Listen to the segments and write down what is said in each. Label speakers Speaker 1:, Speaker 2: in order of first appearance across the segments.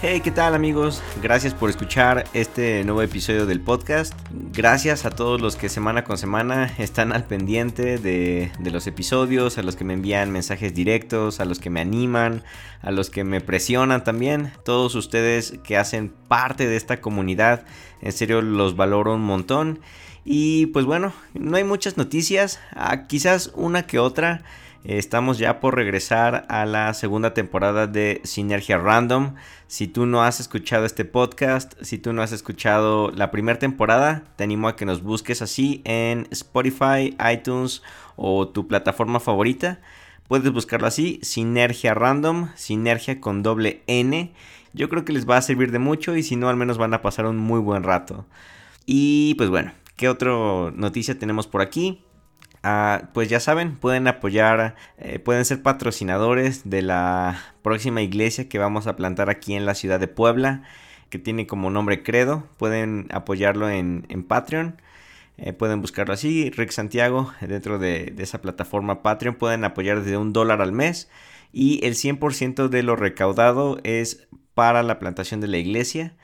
Speaker 1: Hey, ¿qué tal amigos? Gracias por escuchar este nuevo episodio del podcast. Gracias a todos los que semana con semana están al pendiente de, los episodios, a los que me envían mensajes directos, a los que me animan, a los que me presionan también. Todos ustedes que hacen parte de esta comunidad, en serio los valoro un montón. Y pues bueno, no hay muchas noticias, ah, quizás una que otra. Estamos ya por regresar a la segunda temporada de Sinergia Random. Si tú no has escuchado este podcast, si tú no has escuchado la primera temporada, te animo a que nos busques así en Spotify, iTunes o tu plataforma favorita. Puedes buscarlo así, Sinergia Random, Sinergia con doble N. Yo creo que les va a servir de mucho y si no, al menos van a pasar un muy buen rato. Y pues bueno, ¿qué otra noticia tenemos por aquí? Ah, pues ya saben, pueden apoyar, eh, pueden ser patrocinadores de la próxima iglesia que vamos a plantar aquí en la ciudad de Puebla, que tiene como nombre Credo. Pueden apoyarlo en, Patreon. Eh, pueden buscarlo así, Rick Santiago, dentro de, de, esa plataforma Patreon. Pueden apoyar desde un dólar al mes. Y el 100% de lo recaudado es para la plantación de la iglesia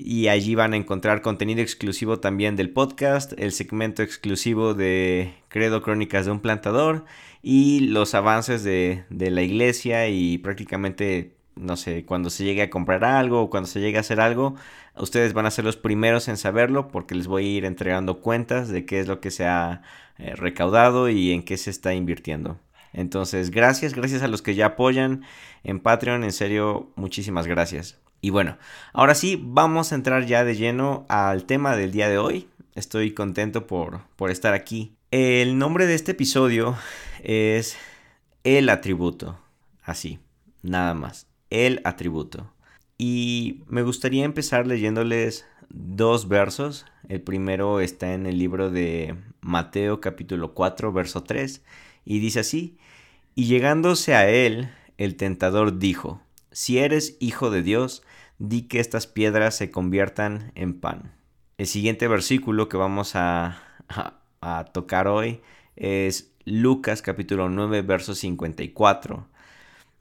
Speaker 1: y allí van a encontrar contenido exclusivo también del podcast, el segmento exclusivo de Credo Crónicas de un Plantador y los avances de, la iglesia y prácticamente, no sé, cuando se llegue a comprar algo o cuando se llegue a hacer algo, ustedes van a ser los primeros en saberlo porque les voy a ir entregando cuentas de qué es lo que se ha eh, recaudado y en qué se está invirtiendo. Entonces, gracias, gracias a los que ya apoyan en Patreon, en serio, muchísimas gracias. Y bueno, ahora sí, vamos a entrar ya de lleno al tema del día de hoy. Estoy contento por, por estar aquí. El nombre de este episodio es El atributo. Así, nada más. El atributo. Y me gustaría empezar leyéndoles dos versos. El primero está en el libro de Mateo capítulo 4, verso 3. Y dice así, y llegándose a él, el tentador dijo, si eres hijo de Dios, di que estas piedras se conviertan en pan. El siguiente versículo que vamos a, tocar hoy es Lucas capítulo 9, verso 54.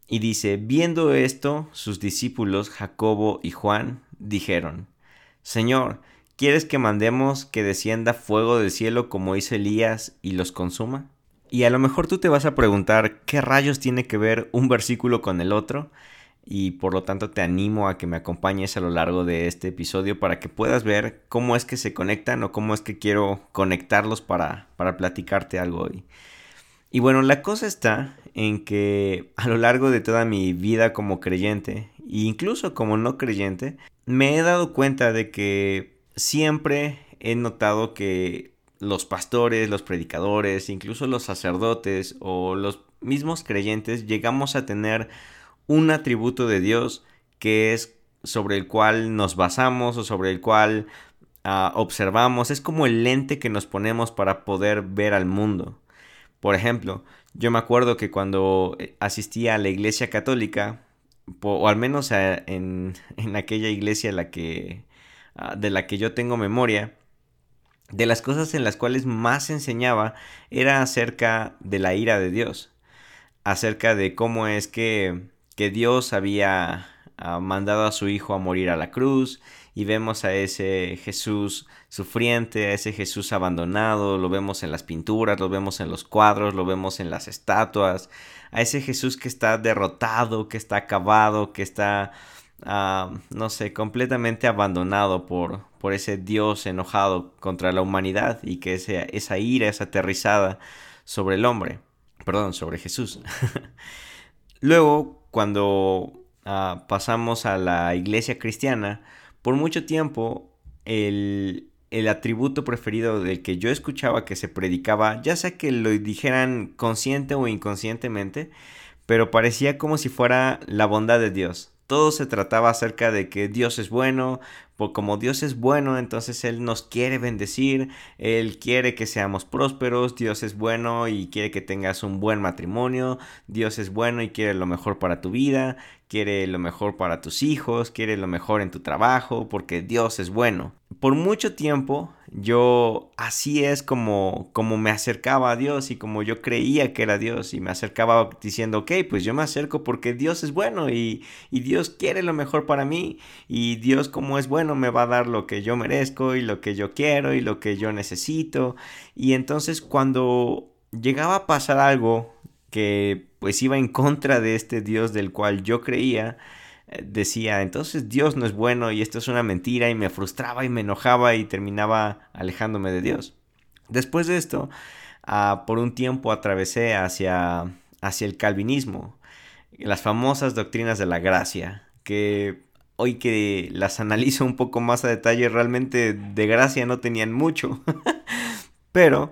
Speaker 1: Y dice, viendo esto, sus discípulos Jacobo y Juan dijeron, Señor, ¿quieres que mandemos que descienda fuego del cielo como hizo Elías y los consuma? Y a lo mejor tú te vas a preguntar, ¿qué rayos tiene que ver un versículo con el otro? y por lo tanto te animo a que me acompañes a lo largo de este episodio para que puedas ver cómo es que se conectan o cómo es que quiero conectarlos para, para platicarte algo hoy. Y bueno, la cosa está en que a lo largo de toda mi vida como creyente, e incluso como no creyente, me he dado cuenta de que siempre he notado que los pastores, los predicadores, incluso los sacerdotes o los mismos creyentes llegamos a tener un atributo de Dios que es sobre el cual nos basamos o sobre el cual ah, observamos. Es como el lente que nos ponemos para poder ver al mundo. Por ejemplo, yo me acuerdo que cuando eh, asistía a la iglesia católica, o al menos en, aquella iglesia la que, ah, de la que yo tengo memoria, de las cosas en las cuales más enseñaba era acerca de la ira de Dios, acerca de cómo es que que Dios había ah, mandado a su Hijo a morir a la cruz y vemos a ese Jesús sufriente, a ese Jesús abandonado, lo vemos en las pinturas, lo vemos en los cuadros, lo vemos en las estatuas, a ese Jesús que está derrotado, que está acabado, que está, ah, no sé, completamente abandonado por, por ese Dios enojado contra la humanidad y que esa ira es aterrizada sobre el hombre, perdón, sobre Jesús. Luego, cuando ah, pasamos a la iglesia cristiana, por mucho tiempo el, el atributo preferido del que yo escuchaba que se predicaba, ya sea que lo dijeran consciente o inconscientemente, pero parecía como si fuera la bondad de Dios. Todo se trataba acerca de que Dios es bueno, por como Dios es bueno, entonces Él nos quiere bendecir, Él quiere que seamos prósperos, Dios es bueno y quiere que tengas un buen matrimonio, Dios es bueno y quiere lo mejor para tu vida, quiere lo mejor para tus hijos, quiere lo mejor en tu trabajo, porque Dios es bueno. Por mucho tiempo yo así es como, como me acercaba a Dios y como yo creía que era Dios y me acercaba diciendo, ok, pues yo me acerco porque Dios es bueno y, y Dios quiere lo mejor para mí y Dios como es bueno me va a dar lo que yo merezco y lo que yo quiero y lo que yo necesito. Y entonces cuando llegaba a pasar algo que pues iba en contra de este Dios del cual yo creía, decía, entonces Dios no es bueno y esto es una mentira y me frustraba y me enojaba y terminaba alejándome de Dios. Después de esto, ah, por un tiempo atravesé hacia, hacia el calvinismo, las famosas doctrinas de la gracia, que hoy que las analizo un poco más a detalle, realmente de gracia no tenían mucho. Pero,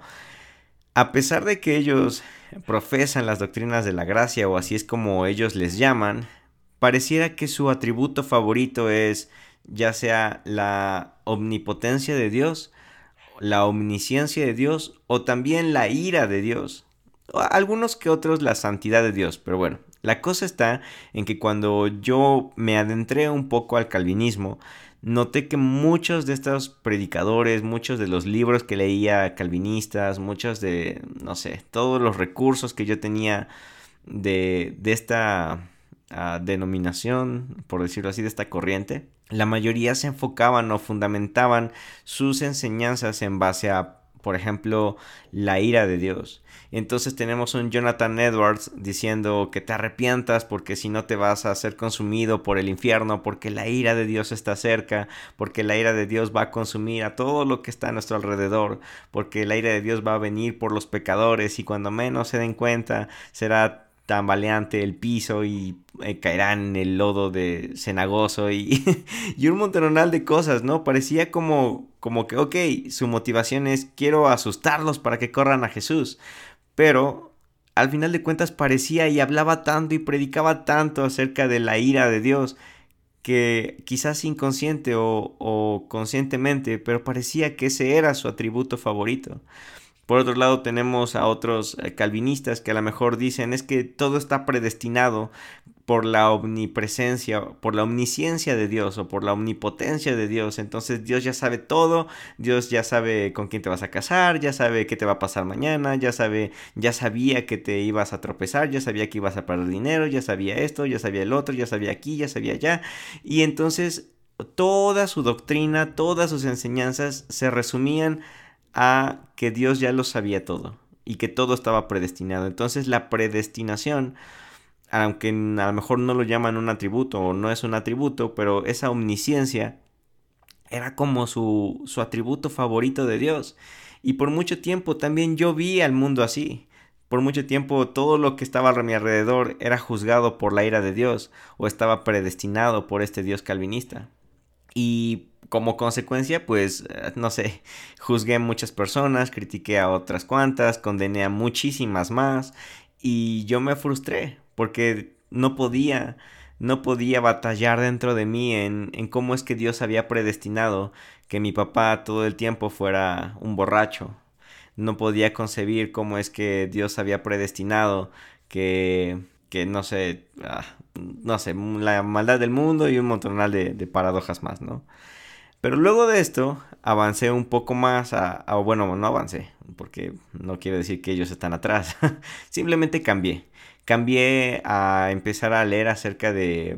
Speaker 1: a pesar de que ellos profesan las doctrinas de la gracia, o así es como ellos les llaman, pareciera que su atributo favorito es ya sea la omnipotencia de Dios, la omnisciencia de Dios o también la ira de Dios. Algunos que otros la santidad de Dios, pero bueno, la cosa está en que cuando yo me adentré un poco al calvinismo, noté que muchos de estos predicadores, muchos de los libros que leía calvinistas, muchos de, no sé, todos los recursos que yo tenía de, de esta denominación, por decirlo así, de esta corriente, la mayoría se enfocaban o fundamentaban sus enseñanzas en base a, por ejemplo, la ira de Dios. Entonces tenemos un Jonathan Edwards diciendo que te arrepientas porque si no te vas a ser consumido por el infierno, porque la ira de Dios está cerca, porque la ira de Dios va a consumir a todo lo que está a nuestro alrededor, porque la ira de Dios va a venir por los pecadores y cuando menos se den cuenta será tambaleante el piso y eh, caerán en el lodo de cenagoso y, y un montonal de cosas, ¿no? Parecía como, como que, ok, su motivación es quiero asustarlos para que corran a Jesús, pero al final de cuentas parecía y hablaba tanto y predicaba tanto acerca de la ira de Dios que quizás inconsciente o, o conscientemente, pero parecía que ese era su atributo favorito. Por otro lado tenemos a otros eh, calvinistas que a lo mejor dicen es que todo está predestinado por la omnipresencia, por la omnisciencia de Dios o por la omnipotencia de Dios. Entonces Dios ya sabe todo, Dios ya sabe con quién te vas a casar, ya sabe qué te va a pasar mañana, ya sabe, ya sabía que te ibas a tropezar, ya sabía que ibas a perder dinero, ya sabía esto, ya sabía el otro, ya sabía aquí, ya sabía allá. Y entonces toda su doctrina, todas sus enseñanzas se resumían a que Dios ya lo sabía todo y que todo estaba predestinado. Entonces la predestinación, aunque a lo mejor no lo llaman un atributo o no es un atributo, pero esa omnisciencia era como su, su atributo favorito de Dios. Y por mucho tiempo también yo vi al mundo así. Por mucho tiempo todo lo que estaba a mi alrededor era juzgado por la ira de Dios o estaba predestinado por este Dios calvinista. Y como consecuencia, pues, eh, no sé, juzgué a muchas personas, critiqué a otras cuantas, condené a muchísimas más y yo me frustré porque no podía, no podía batallar dentro de mí en, en cómo es que Dios había predestinado que mi papá todo el tiempo fuera un borracho. No podía concebir cómo es que Dios había predestinado que, que no sé, ah, no sé, la maldad del mundo y un montonal de, de paradojas más, ¿no? Pero luego de esto avancé un poco más a, bueno, no avancé, porque no quiere decir que ellos están atrás, simplemente cambié. Cambié a empezar a leer acerca de, eh,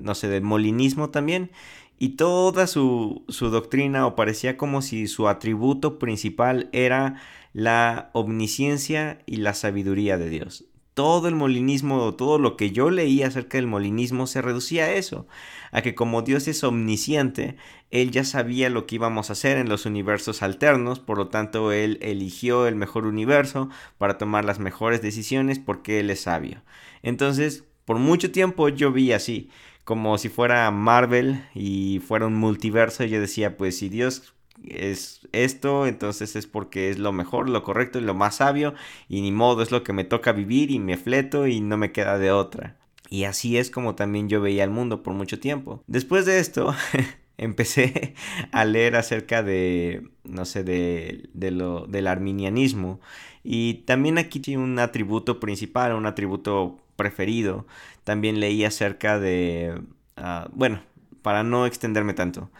Speaker 1: no sé, del molinismo también. Y toda su, su doctrina, o parecía como si su atributo principal era la omnisciencia y la sabiduría de Dios todo el molinismo, todo lo que yo leí acerca del molinismo se reducía a eso, a que como Dios es omnisciente, Él ya sabía lo que íbamos a hacer en los universos alternos, por lo tanto Él eligió el mejor universo para tomar las mejores decisiones porque Él es sabio. Entonces, por mucho tiempo yo vi así, como si fuera Marvel y fuera un multiverso, yo decía, pues si Dios es esto, entonces es porque es lo mejor, lo correcto y lo más sabio, y ni modo, es lo que me toca vivir y me fleto y no me queda de otra. Y así es como también yo veía el mundo por mucho tiempo. Después de esto, empecé a leer acerca de, no sé, de, de lo, del arminianismo. Y también aquí tiene un atributo principal, un atributo preferido. También leí acerca de, ah, bueno, para no extenderme tanto.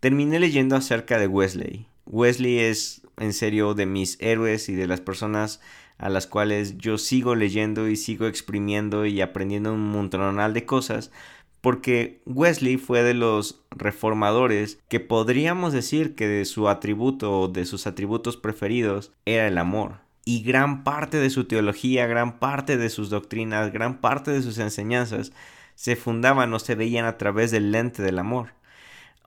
Speaker 1: Terminé leyendo acerca de Wesley. Wesley es en serio de mis héroes y de las personas a las cuales yo sigo leyendo y sigo exprimiendo y aprendiendo un montonal de cosas, porque Wesley fue de los reformadores que podríamos decir que de su atributo o de sus atributos preferidos era el amor. Y gran parte de su teología, gran parte de sus doctrinas, gran parte de sus enseñanzas se fundaban o se veían a través del lente del amor.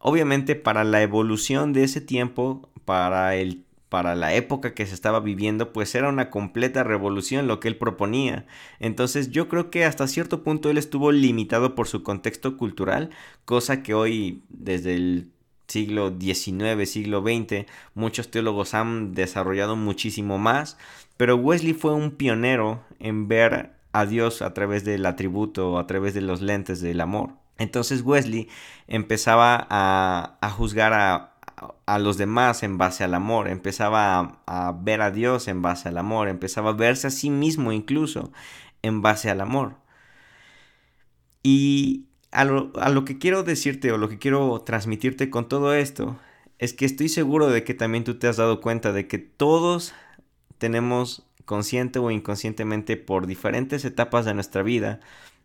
Speaker 1: Obviamente para la evolución de ese tiempo, para el para la época que se estaba viviendo, pues era una completa revolución lo que él proponía. Entonces yo creo que hasta cierto punto él estuvo limitado por su contexto cultural, cosa que hoy desde el siglo XIX, siglo XX, muchos teólogos han desarrollado muchísimo más, pero Wesley fue un pionero en ver a Dios a través del atributo, a través de los lentes del amor. Entonces Wesley empezaba a, juzgar a, a los demás en base al amor, empezaba a, ver a Dios en base al amor, empezaba a verse a sí mismo incluso en base al amor. Y a lo, a lo que quiero decirte o lo que quiero transmitirte con todo esto es que estoy seguro de que también tú te has dado cuenta de que todos tenemos consciente o inconscientemente por diferentes etapas de nuestra vida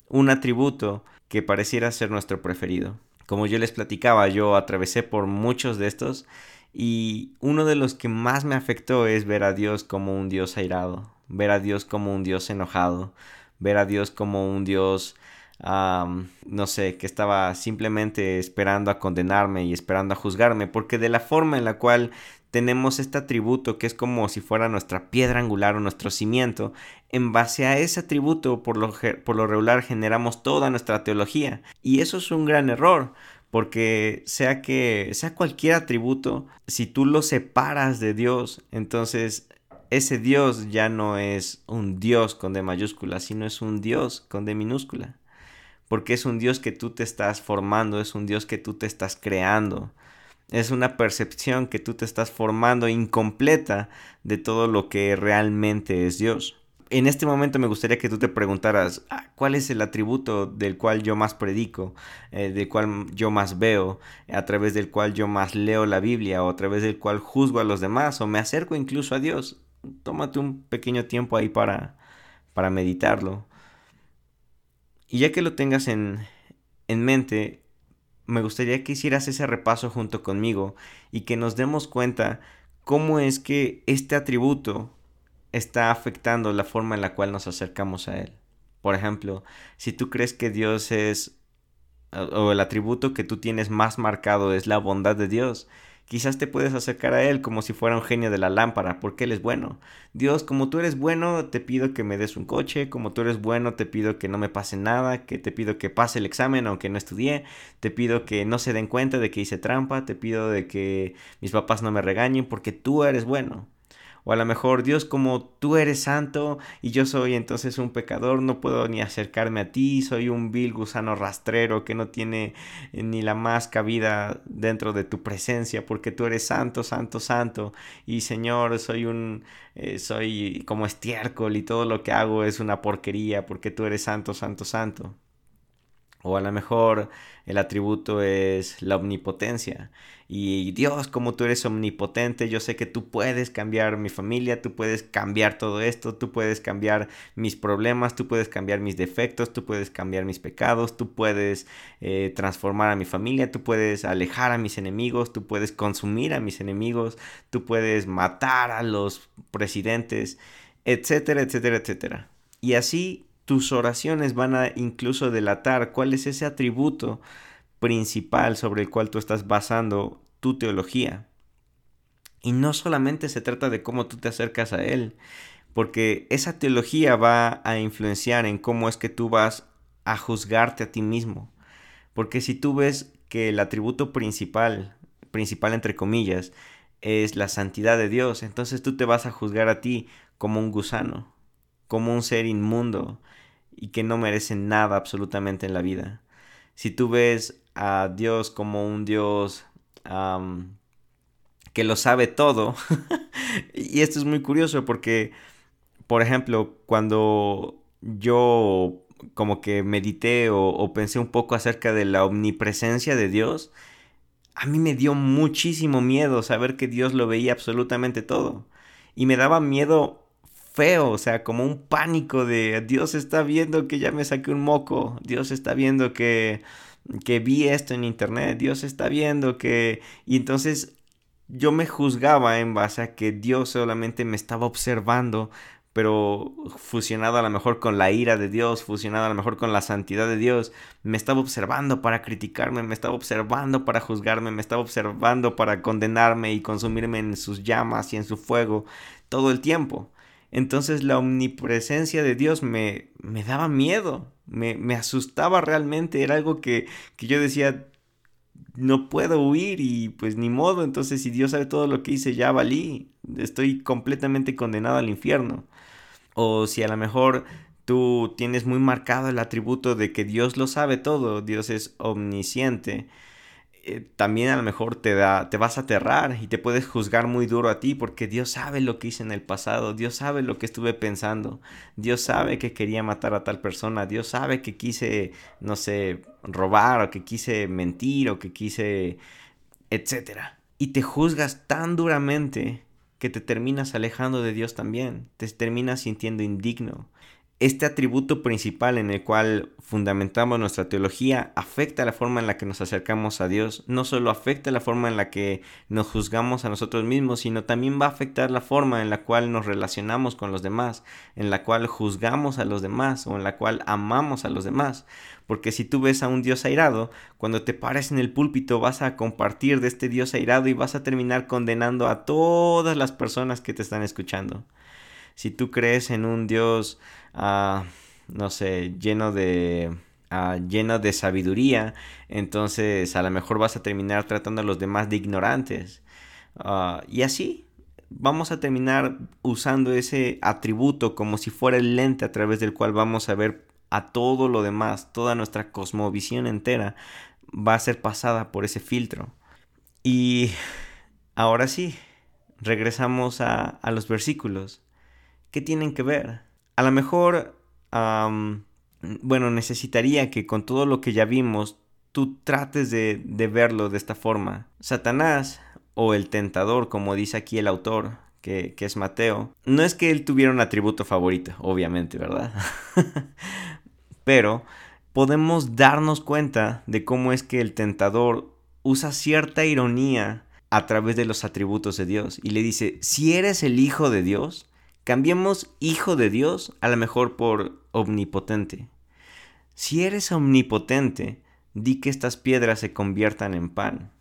Speaker 1: un atributo que pareciera ser nuestro preferido. Como yo les platicaba, yo atravesé por muchos de estos y uno de los que más me afectó es ver a Dios como un Dios airado, ver a Dios como un Dios enojado, ver a Dios como un Dios, no sé, que estaba simplemente esperando a condenarme y esperando a juzgarme, porque de la forma en la cual tenemos este atributo que es como si fuera nuestra piedra angular o nuestro cimiento. En base a ese atributo, por lo, por lo regular, generamos toda nuestra teología. Y eso es un gran error, porque sea que sea cualquier atributo, si tú lo separas de Dios, entonces ese Dios ya no es un Dios con D mayúscula, sino es un Dios con D minúscula. Porque es un Dios que tú te estás formando, es un Dios que tú te estás creando es una percepción que tú te estás formando incompleta de todo lo que realmente es Dios. En este momento me gustaría que tú te preguntaras, ah, ¿cuál es el atributo del cual yo más predico, eh, del cual yo más veo, a través del cual yo más leo la Biblia o a través del cual juzgo a los demás o me acerco incluso a Dios? Tómate un pequeño tiempo ahí para, para meditarlo. Y ya que lo tengas en, en mente, me gustaría que hicieras ese repaso junto conmigo y que nos demos cuenta cómo es que este atributo está afectando la forma en la cual nos acercamos a Él. Por ejemplo, si tú crees que Dios es, o el atributo que tú tienes más marcado es la bondad de Dios, Quizás te puedes acercar a Él como si fuera un genio de la lámpara, porque Él es bueno. Dios, como tú eres bueno, te pido que me des un coche, como tú eres bueno, te pido que no me pase nada, que te pido que pase el examen aunque no estudié, te pido que no se den cuenta de que hice trampa, te pido de que mis papás no me regañen, porque tú eres bueno. O a lo mejor, Dios, como tú eres santo y yo soy entonces un pecador, no puedo ni acercarme a ti, soy un vil gusano rastrero que no tiene eh, ni la más cabida dentro de tu presencia, porque tú eres santo, santo, santo. Y Señor, soy un, eh, soy como estiércol y todo lo que hago es una porquería, porque tú eres santo, santo, santo. O a lo mejor el atributo es la omnipotencia. Y Dios, como tú eres omnipotente, yo sé que tú puedes cambiar mi familia, tú puedes cambiar todo esto, tú puedes cambiar mis problemas, tú puedes cambiar mis defectos, tú puedes cambiar mis pecados, tú puedes eh, transformar a mi familia, tú puedes alejar a mis enemigos, tú puedes consumir a mis enemigos, tú puedes matar a los presidentes, etcétera, etcétera, etcétera. Y así tus oraciones van a incluso delatar cuál es ese atributo principal sobre el cual tú estás basando tu teología. Y no solamente se trata de cómo tú te acercas a Él, porque esa teología va a influenciar en cómo es que tú vas a juzgarte a ti mismo. Porque si tú ves que el atributo principal, principal entre comillas, es la santidad de Dios, entonces tú te vas a juzgar a ti como un gusano, como un ser inmundo, y que no merecen nada absolutamente en la vida. Si tú ves a Dios como un Dios que lo sabe todo, y esto es muy curioso porque, por ejemplo, cuando yo como que medité o pensé un poco acerca de la omnipresencia de Dios, a mí me dio muchísimo miedo saber que Dios lo veía absolutamente todo. Y me daba miedo feo, o sea, como un pánico de Dios está viendo que ya me saqué un moco, Dios está viendo que, que vi esto en internet, Dios está viendo que... Y entonces yo me juzgaba en base a que Dios solamente me estaba observando, pero fusionado a lo mejor con la ira de Dios, fusionado a lo mejor con la santidad de Dios, me estaba observando para criticarme, me estaba observando para juzgarme, me estaba observando para condenarme y consumirme en sus llamas y en su fuego todo el tiempo. Entonces la omnipresencia de Dios me, me daba miedo, me, me, asustaba realmente, era algo que, que yo decía, no puedo huir y pues ni modo, entonces si Dios sabe todo lo que hice, ya valí, estoy completamente condenado al infierno. O si a lo mejor tú tienes muy marcado el atributo de que Dios lo sabe todo, Dios es omnisciente eh, también a lo mejor te, da, te vas a aterrar y te puedes juzgar muy duro a ti porque Dios sabe lo que hice en el pasado, Dios sabe lo que estuve pensando, Dios sabe que quería matar a tal persona, Dios sabe que quise, no sé, robar o que quise mentir o que quise, etcétera. Y te juzgas tan duramente que te terminas alejando de Dios también, te terminas sintiendo indigno este atributo principal en el cual fundamentamos nuestra teología afecta la forma en la que nos acercamos a Dios, no solo afecta la forma en la que nos juzgamos a nosotros mismos, sino también va a afectar la forma en la cual nos relacionamos con los demás, en la cual juzgamos a los demás o en la cual amamos a los demás. Porque si tú ves a un Dios airado, cuando te pares en el púlpito vas a compartir de este Dios airado y vas a terminar condenando a todas las personas que te están escuchando. Si tú crees en un Dios No sé, lleno de, lleno de sabiduría, entonces a lo mejor vas a terminar tratando a los demás de ignorantes. Ah, y así vamos a terminar usando ese atributo como si fuera el lente a través del cual vamos a ver a todo lo demás, toda nuestra cosmovisión entera va a ser pasada por ese filtro. Y ahora sí, regresamos a, a los versículos. ¿Qué tienen que ver? A lo mejor, bueno, necesitaría que con todo lo que ya vimos, tú trates de, verlo de esta forma. Satanás, o el tentador, como dice aquí el autor, que, que, es Mateo, no es que él tuviera un atributo favorito, obviamente, ¿verdad? Pero podemos darnos cuenta de cómo es que el tentador usa cierta ironía a través de los atributos de Dios y le dice, si eres el Hijo de Dios, Cambiemos hijo de Dios a lo mejor por omnipotente. Si eres omnipotente, di que estas piedras se conviertan en pan.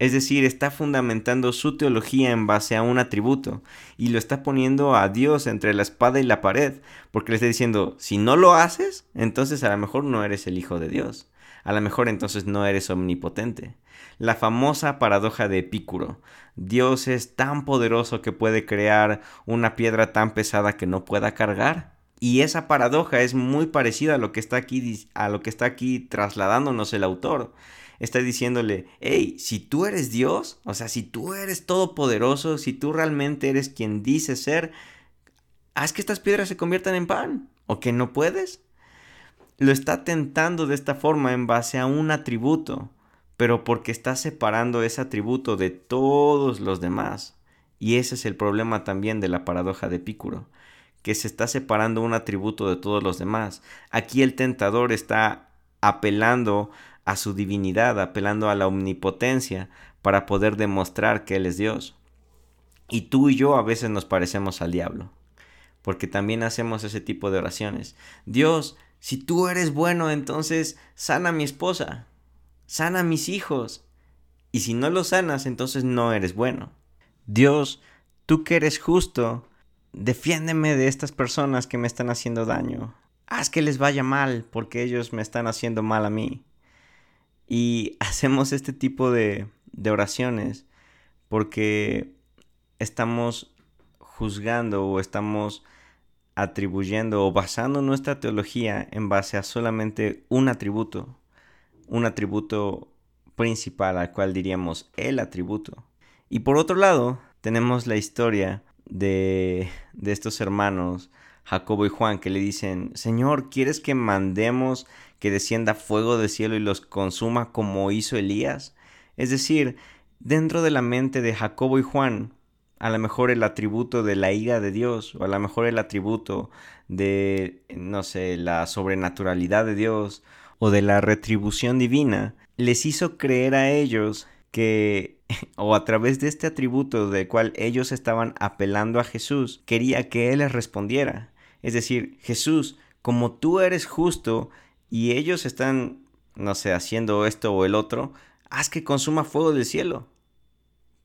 Speaker 1: Es decir, está fundamentando su teología en base a un atributo y lo está poniendo a Dios entre la espada y la pared, porque le está diciendo, si no lo haces, entonces a lo mejor no eres el Hijo de Dios, a lo mejor entonces no eres omnipotente. La famosa paradoja de Epicuro. Dios es tan poderoso que puede crear una piedra tan pesada que no pueda cargar. Y esa paradoja es muy parecida a lo que está aquí, a lo que está aquí trasladándonos el autor. Está diciéndole, hey, si tú eres Dios, o sea, si tú eres todopoderoso, si tú realmente eres quien dice ser, haz que estas piedras se conviertan en pan. ¿O que no puedes? Lo está tentando de esta forma en base a un atributo pero porque está separando ese atributo de todos los demás. Y ese es el problema también de la paradoja de Epicuro, que se está separando un atributo de todos los demás. Aquí el tentador está apelando a su divinidad, apelando a la omnipotencia para poder demostrar que Él es Dios. Y tú y yo a veces nos parecemos al diablo, porque también hacemos ese tipo de oraciones. Dios, si tú eres bueno, entonces sana a mi esposa sana a mis hijos. Y si no los sanas, entonces no eres bueno. Dios, tú que eres justo, defiéndeme de estas personas que me están haciendo daño. Haz que les vaya mal porque ellos me están haciendo mal a mí. Y hacemos este tipo de, de oraciones porque estamos juzgando o estamos atribuyendo o basando nuestra teología en base a solamente un atributo, un atributo principal al cual diríamos el atributo. Y por otro lado, tenemos la historia de, de estos hermanos, Jacobo y Juan, que le dicen, Señor, ¿quieres que mandemos que descienda fuego del cielo y los consuma como hizo Elías? Es decir, dentro de la mente de Jacobo y Juan, a lo mejor el atributo de la ira de Dios, o a lo mejor el atributo de, no sé, la sobrenaturalidad de Dios, o de la retribución divina, les hizo creer a ellos que, o a través de este atributo del cual ellos estaban apelando a Jesús, quería que Él les respondiera. Es decir, Jesús, como tú eres justo y ellos están, no sé, haciendo esto o el otro, haz que consuma fuego del cielo.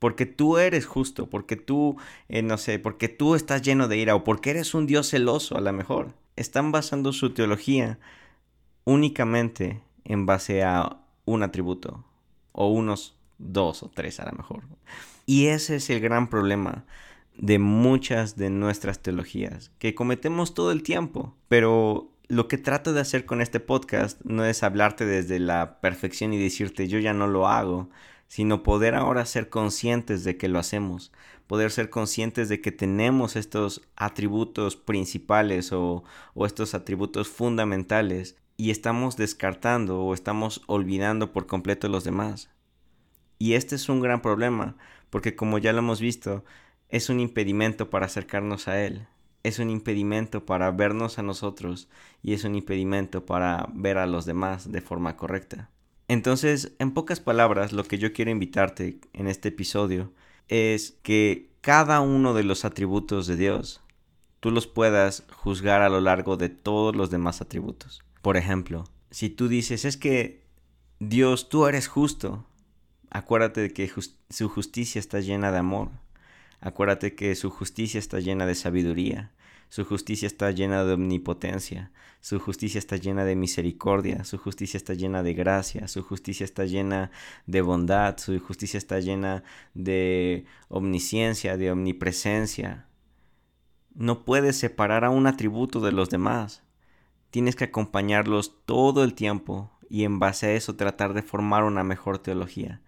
Speaker 1: Porque tú eres justo, porque tú, eh, no sé, porque tú estás lleno de ira o porque eres un Dios celoso a lo mejor. Están basando su teología únicamente en base a un atributo o unos dos o tres a lo mejor. Y ese es el gran problema de muchas de nuestras teologías, que cometemos todo el tiempo, pero lo que trato de hacer con este podcast no es hablarte desde la perfección y decirte yo ya no lo hago, sino poder ahora ser conscientes de que lo hacemos, poder ser conscientes de que tenemos estos atributos principales o, estos atributos fundamentales y estamos descartando o estamos olvidando por completo los demás. Y este es un gran problema, porque como ya lo hemos visto, es un impedimento para acercarnos a Él, es un impedimento para vernos a nosotros y es un impedimento para ver a los demás de forma correcta. Entonces, en pocas palabras, lo que yo quiero invitarte en este episodio es que cada uno de los atributos de Dios, tú los puedas juzgar a lo largo de todos los demás atributos. Por ejemplo, si tú dices, es que Dios, tú eres justo, acuérdate de que su justicia está llena de amor. Acuérdate que su justicia está llena de sabiduría, su justicia está llena de omnipotencia, su justicia está llena de misericordia, su justicia está llena de gracia, su justicia está llena de bondad, su justicia está llena de omnisciencia, de omnipresencia. No puedes separar a un atributo de los demás. Tienes que acompañarlos todo el tiempo y en base a eso tratar de formar una mejor teología.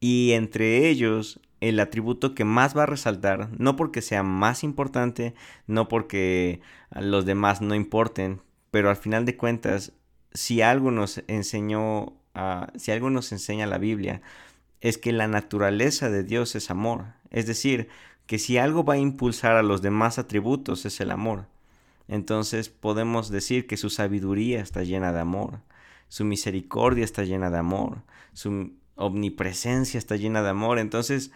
Speaker 1: Y entre ellos, el atributo que más va a resaltar, no porque sea más importante, no porque los demás no importen, pero al final de cuentas, si algo nos enseñó, si algo nos enseña la Biblia, es que la naturaleza de Dios es amor. Es decir, que si algo va a impulsar a los demás atributos es el amor entonces podemos decir que su sabiduría está llena de amor, su misericordia está llena de amor, su omnipresencia está llena de amor. Entonces,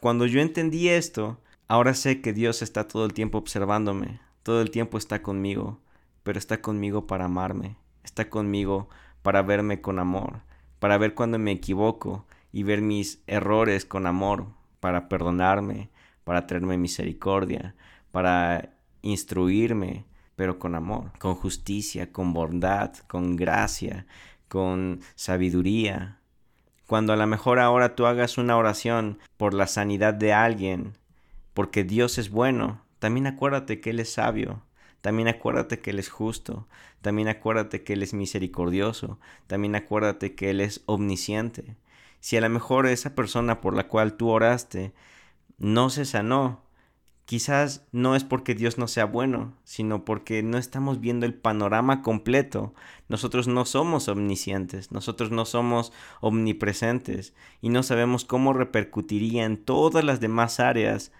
Speaker 1: cuando yo entendí esto, ahora sé que Dios está todo el tiempo observándome, todo el tiempo está conmigo, pero está conmigo para amarme, está conmigo para verme con amor, para ver cuando me equivoco y ver mis errores con amor, para perdonarme, para traerme misericordia, para instruirme, pero con amor, con justicia, con bondad, con gracia, con sabiduría. Cuando a lo mejor ahora tú hagas una oración por la sanidad de alguien, porque Dios es bueno, también acuérdate que Él es sabio, también acuérdate que Él es justo, también acuérdate que Él es misericordioso, también acuérdate que Él es omnisciente. Si a lo mejor esa persona por la cual tú oraste no se sanó, quizás no es porque Dios no sea bueno, sino porque no estamos viendo el panorama completo. Nosotros no somos omniscientes, nosotros no somos omnipresentes y no sabemos cómo repercutiría en todas las demás áreas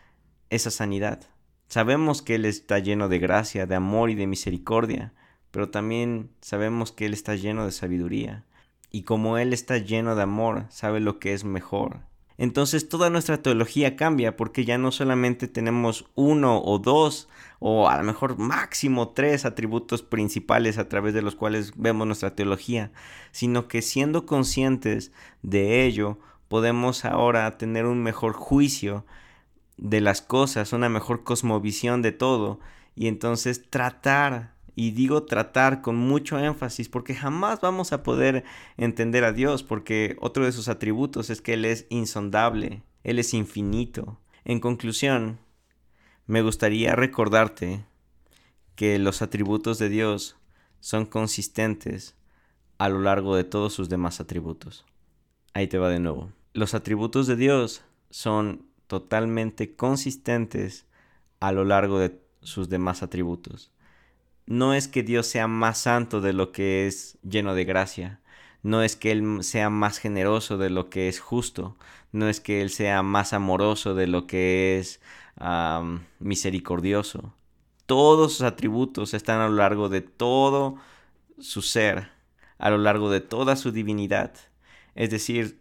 Speaker 1: esa sanidad. Sabemos que Él está lleno de gracia, de amor y de misericordia, pero también sabemos que Él está lleno de sabiduría. Y como Él está lleno de amor, sabe lo que es mejor entonces toda nuestra teología cambia porque ya no solamente tenemos uno o dos o a lo mejor máximo tres atributos principales a través de los cuales vemos nuestra teología, sino que siendo conscientes de ello podemos ahora tener un mejor juicio de las cosas, una mejor cosmovisión de todo y entonces tratar y digo tratar con mucho énfasis porque jamás vamos a poder entender a Dios porque otro de sus atributos es que Él es insondable, Él es infinito. En conclusión, me gustaría recordarte que los atributos de Dios son consistentes a lo largo de todos sus demás atributos. Ahí te va de nuevo. Los atributos de Dios son totalmente consistentes a lo largo de sus demás atributos no es que Dios sea más santo de lo que es lleno de gracia. no es que Él sea más generoso de lo que es justo, no es que Él sea más amoroso de lo que es misericordioso. Todos sus atributos están a lo largo de todo su ser, a lo largo de toda su divinidad. Es decir,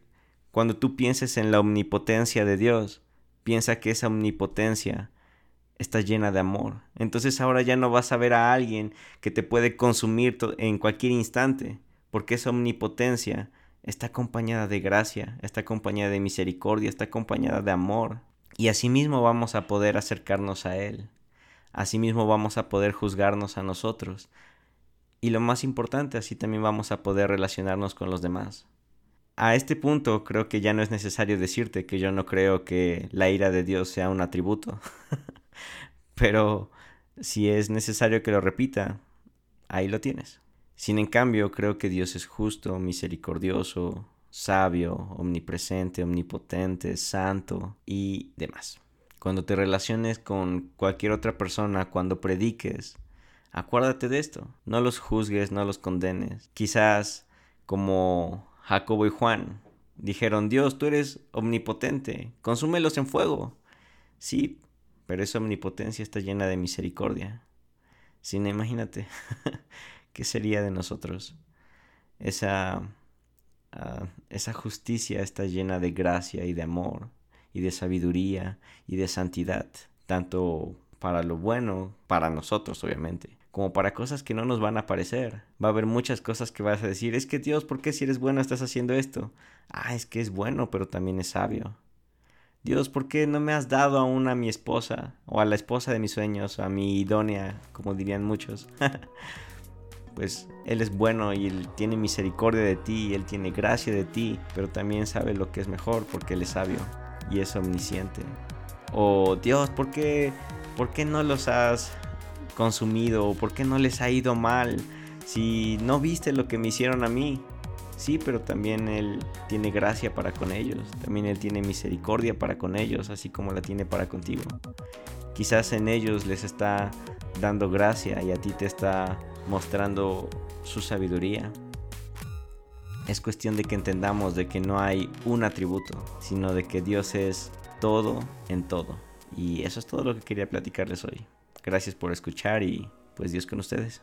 Speaker 1: cuando tú pienses en la omnipotencia de Dios, piensa que esa omnipotencia está llena de amor. Entonces ahora ya no vas a ver a alguien que te puede consumir en cualquier instante, porque esa omnipotencia está acompañada de gracia, está acompañada de misericordia, está acompañada de amor. Y asimismo vamos a poder acercarnos a Él. Asimismo vamos a poder juzgarnos a nosotros. Y lo más importante, así también vamos a poder relacionarnos con los demás. A este punto creo que ya no es necesario decirte que yo no creo que la ira de Dios sea un atributo. Pero si es necesario que lo repita, ahí lo tienes. Sin en cambio, creo que Dios es justo, misericordioso, sabio, omnipresente, omnipotente, santo y demás. Cuando te relaciones con cualquier otra persona, cuando prediques, acuérdate de esto. No los juzgues, no los condenes. Quizás como Jacobo y Juan dijeron, Dios, tú eres omnipotente, consúmelos en fuego. Sí, pero esa omnipotencia está llena de misericordia. Sin imagínate. ¿qué sería de nosotros? Esa, ah, esa justicia está llena de gracia y de amor y de sabiduría y de santidad, tanto para lo bueno, para nosotros obviamente, como para cosas que no nos van a parecer. Va a haber muchas cosas que vas a decir, es que Dios, ¿por qué si eres bueno estás haciendo esto? Ah, es que es bueno, pero también es sabio. Dios, ¿por qué no me has dado aún a mi esposa o a la esposa de mis sueños, a mi idónea, como dirían muchos? pues Él es bueno y Él tiene misericordia de ti, Él tiene gracia de ti, pero también sabe lo que es mejor porque Él es sabio y es omnisciente. O Dios, ¿por qué, ¿por qué no los has consumido? ¿Por qué no les ha ido mal? Si no viste lo que me hicieron a mí. Sí, pero también Él tiene gracia para con ellos. También Él tiene misericordia para con ellos, así como la tiene para contigo. Quizás en ellos les está dando gracia y a ti te está mostrando su sabiduría. Es cuestión de que entendamos de que no hay un atributo, sino de que Dios es todo en todo. Y eso es todo lo que quería platicarles hoy. Gracias por escuchar y pues Dios con ustedes.